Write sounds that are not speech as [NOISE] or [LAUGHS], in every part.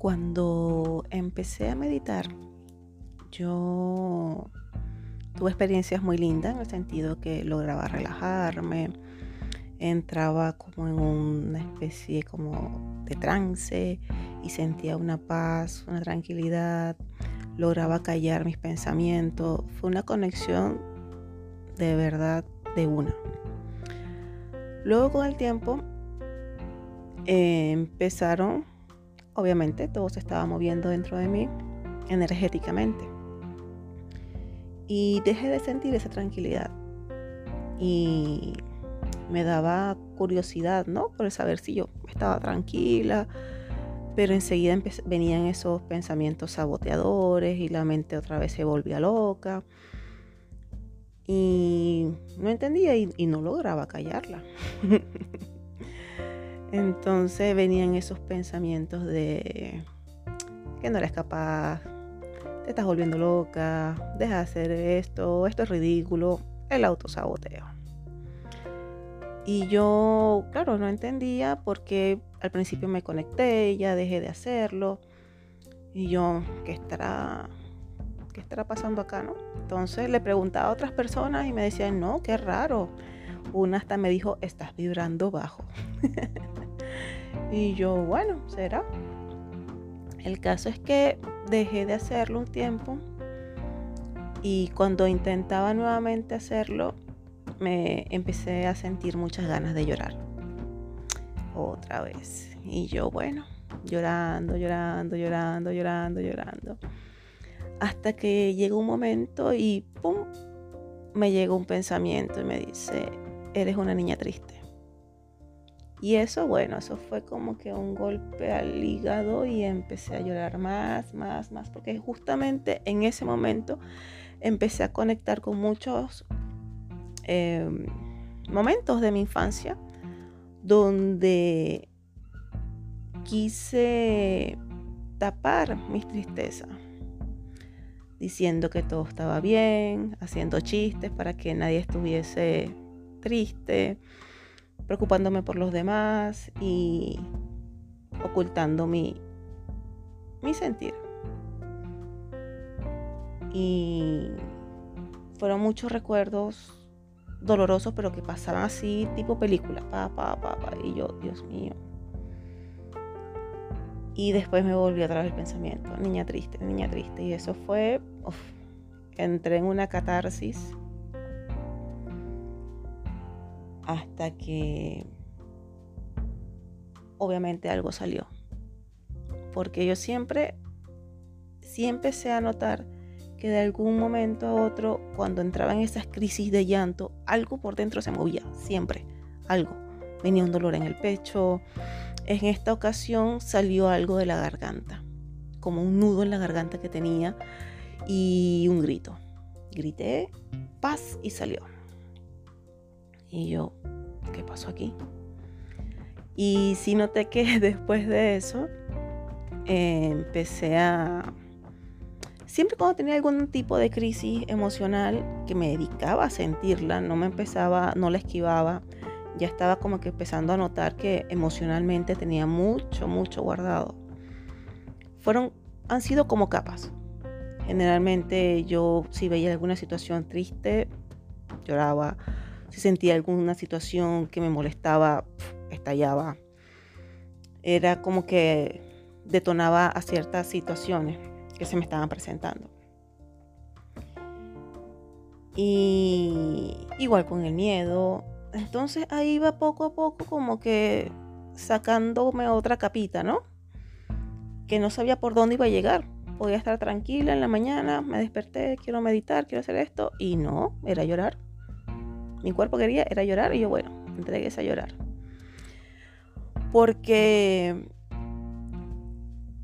Cuando empecé a meditar, yo tuve experiencias muy lindas en el sentido que lograba relajarme, entraba como en una especie como de trance y sentía una paz, una tranquilidad, lograba callar mis pensamientos. Fue una conexión de verdad de una. Luego con el tiempo eh, empezaron, obviamente todo se estaba moviendo dentro de mí energéticamente. Y dejé de sentir esa tranquilidad. Y me daba curiosidad, ¿no? Por saber si yo estaba tranquila. Pero enseguida venían esos pensamientos saboteadores y la mente otra vez se volvía loca. Y no entendía y, y no lograba callarla. [LAUGHS] Entonces venían esos pensamientos de que no eres capaz, te estás volviendo loca, deja de hacer esto, esto es ridículo, el autosaboteo. Y yo, claro, no entendía porque al principio me conecté, ya dejé de hacerlo. Y yo, ¿qué estará, qué estará pasando acá, no? Entonces le preguntaba a otras personas y me decían, no, qué raro. Una hasta me dijo, estás vibrando bajo. [LAUGHS] y yo, bueno, será. El caso es que dejé de hacerlo un tiempo y cuando intentaba nuevamente hacerlo, me empecé a sentir muchas ganas de llorar. Otra vez. Y yo, bueno, llorando, llorando, llorando, llorando, llorando. Hasta que llegó un momento y ¡pum! Me llegó un pensamiento y me dice, eres una niña triste. Y eso, bueno, eso fue como que un golpe al hígado y empecé a llorar más, más, más, porque justamente en ese momento empecé a conectar con muchos em, momentos de mi infancia donde quise tapar mis tristezas, diciendo que todo estaba bien, haciendo chistes para que nadie estuviese triste preocupándome por los demás y ocultando mi, mi sentir. Y fueron muchos recuerdos dolorosos, pero que pasaban así, tipo película, pa, pa, pa, pa, y yo, Dios mío. Y después me volvió otra vez el pensamiento, niña triste, niña triste. Y eso fue, entré en una catarsis hasta que obviamente algo salió. Porque yo siempre, siempre empecé a notar que de algún momento a otro, cuando entraba en esas crisis de llanto, algo por dentro se movía, siempre, algo. Venía un dolor en el pecho. En esta ocasión salió algo de la garganta, como un nudo en la garganta que tenía y un grito. Grité, paz y salió. Y yo, ¿qué pasó aquí? Y sí noté que [LAUGHS] después de eso eh, empecé a... Siempre cuando tenía algún tipo de crisis emocional que me dedicaba a sentirla, no me empezaba, no la esquivaba, ya estaba como que empezando a notar que emocionalmente tenía mucho, mucho guardado. Fueron, han sido como capas. Generalmente yo si veía alguna situación triste, lloraba, si sentía alguna situación que me molestaba, estallaba. Era como que detonaba a ciertas situaciones que se me estaban presentando. Y igual con el miedo. Entonces ahí iba poco a poco como que sacándome otra capita, ¿no? Que no sabía por dónde iba a llegar. Podía estar tranquila en la mañana, me desperté, quiero meditar, quiero hacer esto. Y no, era llorar mi cuerpo quería era llorar y yo, bueno, entregué a llorar. Porque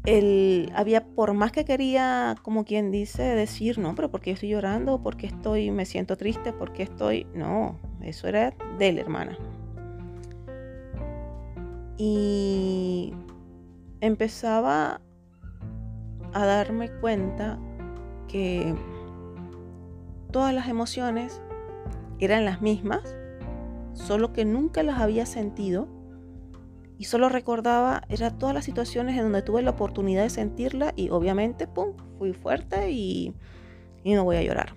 él había, por más que quería, como quien dice, decir, no, pero porque estoy llorando, porque estoy, me siento triste, porque estoy, no, eso era de la hermana. Y empezaba a darme cuenta que todas las emociones eran las mismas, solo que nunca las había sentido y solo recordaba, era todas las situaciones en donde tuve la oportunidad de sentirla y obviamente, pum, fui fuerte y, y no voy a llorar.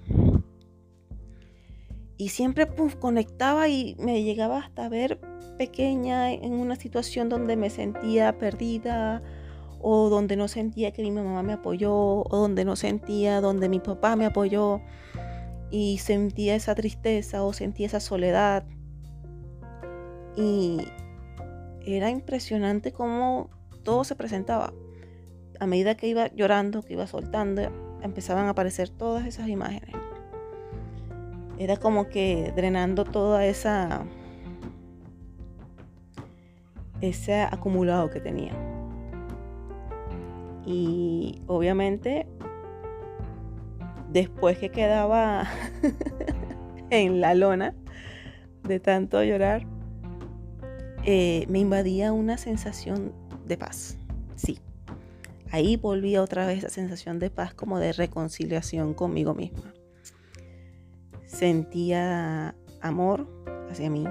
Y siempre pum, conectaba y me llegaba hasta ver pequeña en una situación donde me sentía perdida o donde no sentía que mi mamá me apoyó o donde no sentía donde mi papá me apoyó y sentía esa tristeza o sentía esa soledad. Y era impresionante cómo todo se presentaba. A medida que iba llorando, que iba soltando, empezaban a aparecer todas esas imágenes. Era como que drenando toda esa ese acumulado que tenía. Y obviamente después que quedaba [LAUGHS] en la lona de tanto llorar, eh, me invadía una sensación de paz. Sí, ahí volvía otra vez esa sensación de paz como de reconciliación conmigo misma. Sentía amor hacia mí.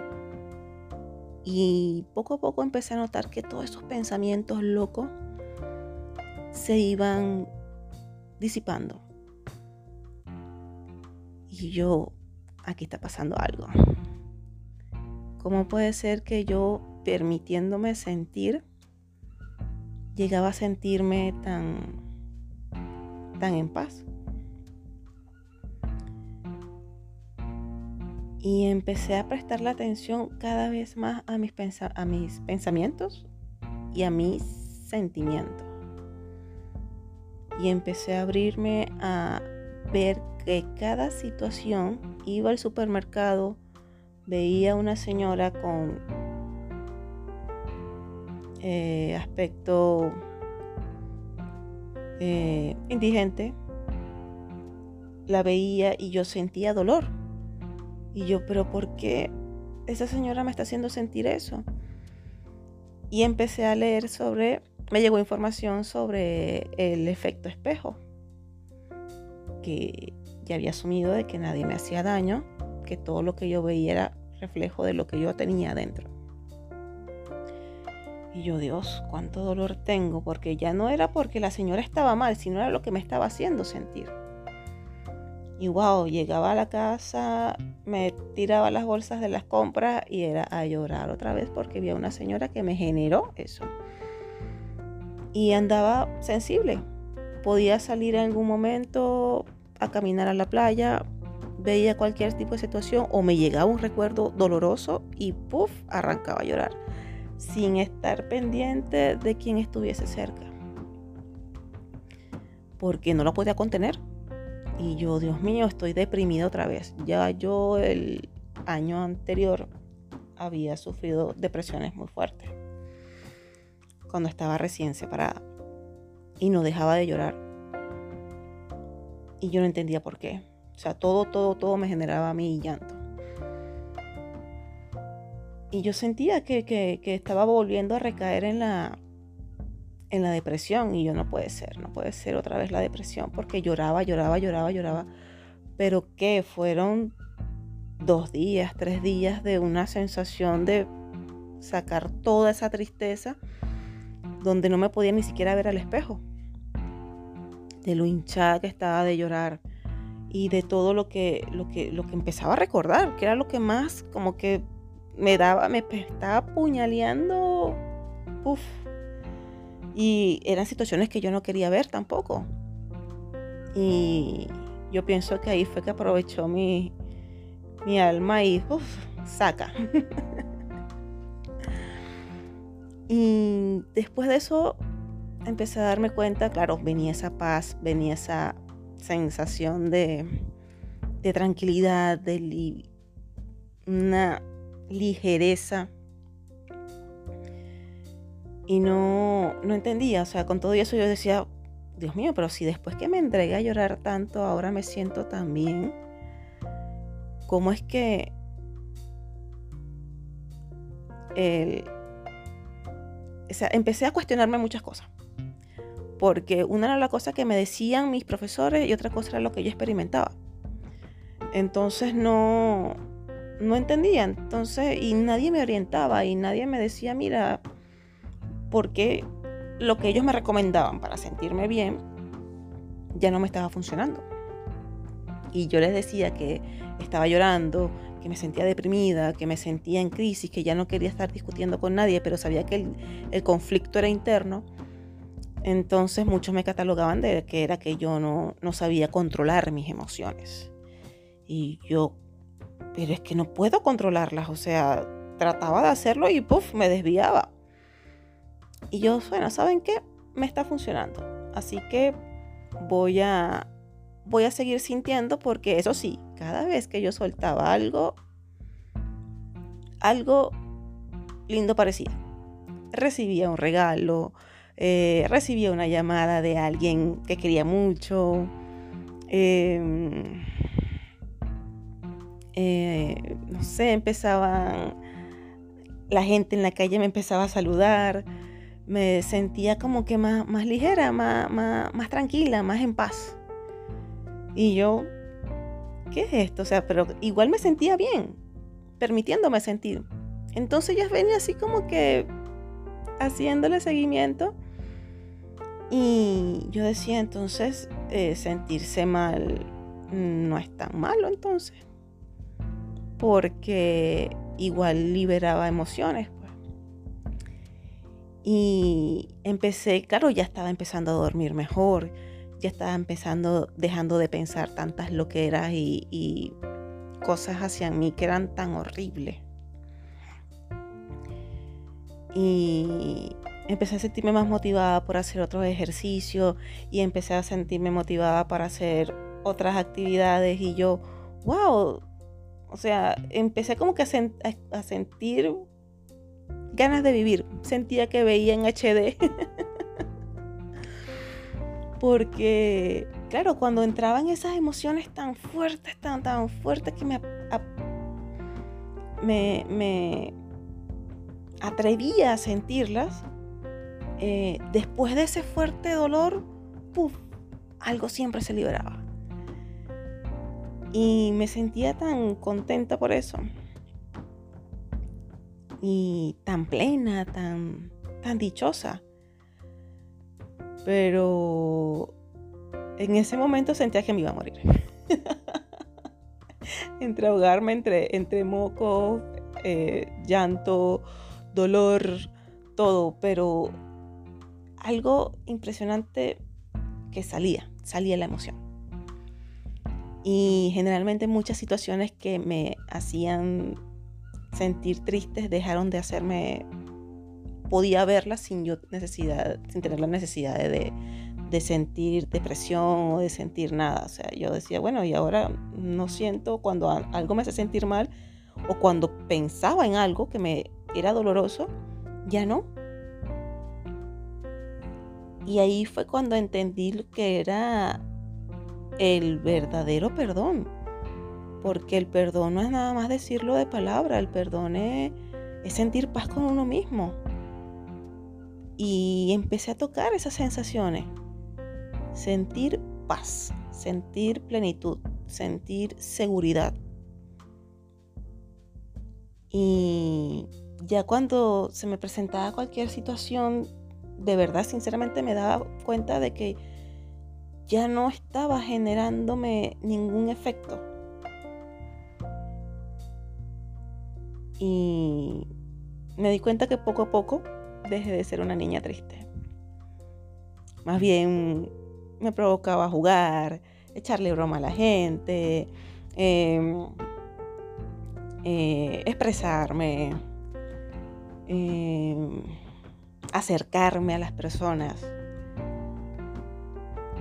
Y poco a poco empecé a notar que todos esos pensamientos locos se iban disipando. Y yo, aquí está pasando algo. ¿Cómo puede ser que yo, permitiéndome sentir, llegaba a sentirme tan, tan en paz? Y empecé a prestarle atención cada vez más a mis, a mis pensamientos y a mis sentimientos. Y empecé a abrirme a ver que cada situación iba al supermercado, veía una señora con eh, aspecto eh, indigente, la veía y yo sentía dolor. Y yo, pero ¿por qué esa señora me está haciendo sentir eso? Y empecé a leer sobre, me llegó información sobre el efecto espejo, que ya había asumido de que nadie me hacía daño, que todo lo que yo veía era reflejo de lo que yo tenía adentro. Y yo, Dios, cuánto dolor tengo, porque ya no era porque la señora estaba mal, sino era lo que me estaba haciendo sentir. Y wow, llegaba a la casa, me tiraba las bolsas de las compras y era a llorar otra vez porque había una señora que me generó eso. Y andaba sensible. Podía salir en algún momento a caminar a la playa, veía cualquier tipo de situación o me llegaba un recuerdo doloroso y puff, arrancaba a llorar, sin estar pendiente de quien estuviese cerca. Porque no lo podía contener. Y yo, Dios mío, estoy deprimida otra vez. Ya yo el año anterior había sufrido depresiones muy fuertes. Cuando estaba recién separada. Y no dejaba de llorar. Y yo no entendía por qué. O sea, todo, todo, todo me generaba a mí llanto. Y yo sentía que, que, estaba volviendo a recaer en la, en la depresión. Y yo no puede ser, no puede ser otra vez la depresión. Porque lloraba, lloraba, lloraba, lloraba. Pero que fueron dos días, tres días de una sensación de sacar toda esa tristeza donde no me podía ni siquiera ver al espejo. De lo hinchada que estaba de llorar y de todo lo que, lo que, lo que empezaba a recordar, que era lo que más como que me daba, me estaba puñaleando. Uf. Y eran situaciones que yo no quería ver tampoco. Y yo pienso que ahí fue que aprovechó mi, mi alma y uf, saca. [LAUGHS] y después de eso empecé a darme cuenta, claro, venía esa paz, venía esa sensación de, tranquilidad, de una ligereza. Y no, no entendía, o sea, con todo eso yo decía, Dios mío, pero si después que me entregué a llorar tanto, ahora me siento tan bien, ¿cómo es que el, o sea, empecé a cuestionarme muchas cosas? Porque una era la cosa que me decían mis profesores y otra cosa era lo que yo experimentaba. Entonces no, no entendía, entonces, y nadie me orientaba y nadie me decía, mira, porque lo que ellos me recomendaban para sentirme bien ya no me estaba funcionando. Y yo les decía que estaba llorando, que me sentía deprimida, que me sentía en crisis, que ya no quería estar discutiendo con nadie, pero sabía que el, conflicto era interno. Entonces muchos me catalogaban de que era que yo no, no sabía controlar mis emociones. Y yo, pero es que no puedo controlarlas, o sea, trataba de hacerlo y puff, me desviaba. Y yo, bueno, ¿saben qué? Me está funcionando. Así que voy a, voy a seguir sintiendo porque eso sí, cada vez que yo soltaba algo, algo lindo parecía. Recibía un regalo, eh, recibía una llamada de alguien que quería mucho. Em, eh, no sé, empezaban, la gente en la calle me empezaba a saludar, me sentía como que más, más ligera, más, más tranquila, más en paz. Y yo, ¿qué es esto? O sea, pero igual me sentía bien, permitiéndome sentir. Entonces ya venía así como que haciéndole seguimiento. Y yo decía entonces, eh, sentirse mal no es tan malo entonces. Porque igual liberaba emociones. Pues. Y empecé, claro, ya estaba empezando a dormir mejor ya estaba empezando, dejando de pensar tantas loqueras y, y cosas hacia mí que eran tan horribles. Y empecé a sentirme más motivada por hacer otros ejercicios y empecé a sentirme motivada para hacer otras actividades y yo, wow, o sea, empecé como que a, sentir ganas de vivir. Sentía que veía en HD [LAUGHS] Porque, claro, cuando entraban esas emociones tan fuertes, tan, tan fuertes que me, me, atrevía a sentirlas, eh, después de ese fuerte dolor, puff, algo siempre se liberaba. Y me sentía tan contenta por eso. Y tan plena, tan, tan dichosa. Pero en ese momento sentía que me iba a morir. [LAUGHS] entre ahogarme, entre, entre moco, eh, llanto, dolor, todo. Pero algo impresionante que salía, salía la emoción. Y generalmente muchas situaciones que me hacían sentir tristes dejaron de hacerme podía verla sin yo necesidad, sin tener la necesidad de, de, sentir depresión o de sentir nada. O sea, yo decía, bueno, y ahora no siento cuando algo me hace sentir mal o cuando pensaba en algo que me era doloroso, ya no. Y ahí fue cuando entendí lo que era el verdadero perdón. Porque el perdón no es nada más decirlo de palabra, el perdón es, es sentir paz con uno mismo. Y empecé a tocar esas sensaciones. Sentir paz, sentir plenitud, sentir seguridad. Y ya cuando se me presentaba cualquier situación, de verdad, sinceramente me daba cuenta de que ya no estaba generándome ningún efecto. Y me di cuenta que poco a poco dejé de ser una niña triste. Más bien me provocaba jugar, echarle broma a la gente, em, eh, expresarme, em, acercarme a las personas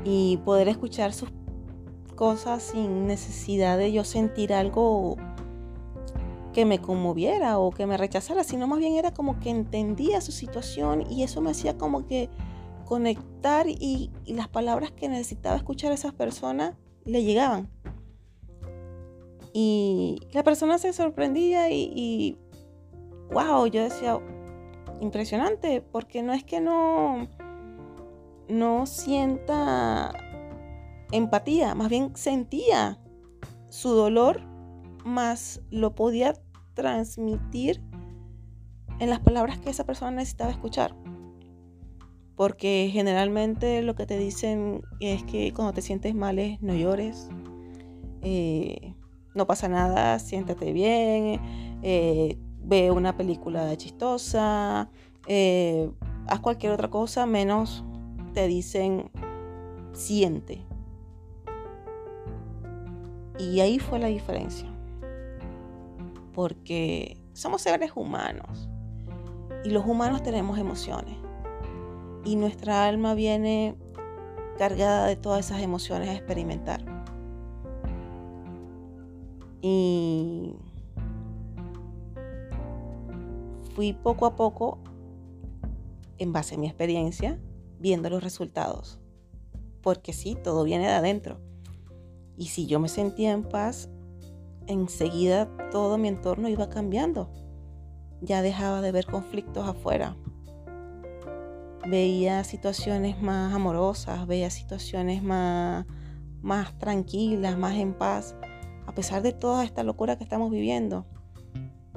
y poder escuchar sus cosas sin necesidad de yo sentir algo que me conmoviera o que me rechazara, sino más bien era como que entendía su situación y eso me hacía como que conectar y, las palabras que necesitaba escuchar a esas personas le llegaban. Y la persona se sorprendía y, y wow, yo decía, impresionante, porque no es que no, no sienta empatía, más bien sentía su dolor, más lo podía transmitir en las palabras que esa persona necesitaba escuchar. Porque generalmente lo que te dicen es que cuando te sientes mal es no llores, eh, no pasa nada, siéntate bien, eh, ve una película chistosa, eh, haz cualquier otra cosa, menos te dicen siente. Y ahí fue la diferencia. Porque somos seres humanos. Y los humanos tenemos emociones. Y nuestra alma viene cargada de todas esas emociones a experimentar. Y fui poco a poco, en base a mi experiencia, viendo los resultados. Porque sí, todo viene de adentro. Y si yo me sentía en paz, enseguida todo mi entorno iba cambiando. Ya dejaba de ver conflictos afuera. Veía situaciones más amorosas, veía situaciones más, más tranquilas, más en paz, a pesar de toda esta locura que estamos viviendo.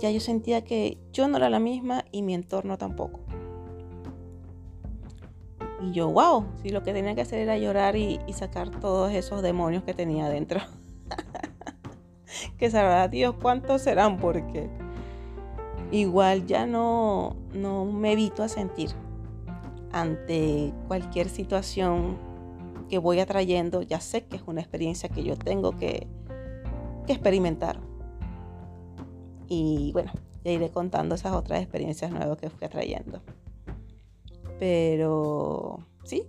Ya yo sentía que yo no era la misma y mi entorno tampoco. Y yo, wow, si lo que tenía que hacer era llorar y, sacar todos esos demonios que tenía adentro. [LAUGHS] que sabrá Dios cuántos serán porque igual ya no, no me evito a sentir ante cualquier situación que voy atrayendo. Ya sé que es una experiencia que yo tengo que, que experimentar. Y bueno, ya iré contando esas otras experiencias nuevas que fui atrayendo. Pero sí,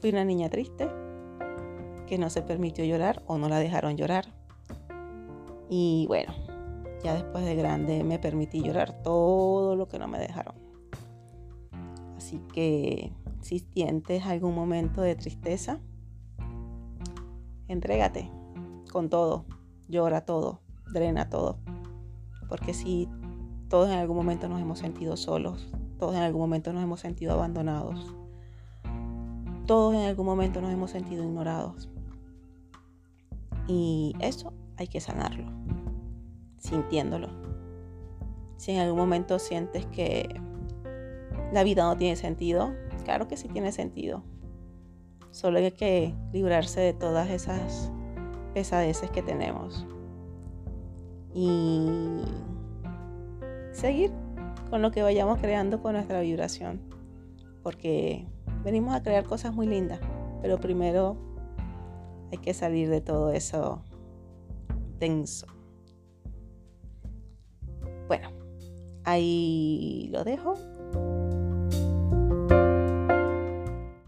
fui una niña triste que no se permitió llorar o no la dejaron llorar. Y bueno, ya después de grande me permití llorar todo lo que no me dejaron. Así que si sientes algún momento de tristeza, entrégate con todo, llora todo, drena todo. Porque si todos en algún momento nos hemos sentido solos, todos en algún momento nos hemos sentido abandonados. Todos en algún momento nos hemos sentido ignorados. Y eso hay que sanarlo, sintiéndolo. Si en algún momento sientes que la vida no tiene sentido, claro que sí tiene sentido. Solo hay que librarse de todas esas pesadeces que tenemos. Y seguir con lo que vayamos creando con nuestra vibración. Porque venimos a crear cosas muy lindas, pero primero hay que salir de todo eso tenso. Bueno, ahí lo dejo.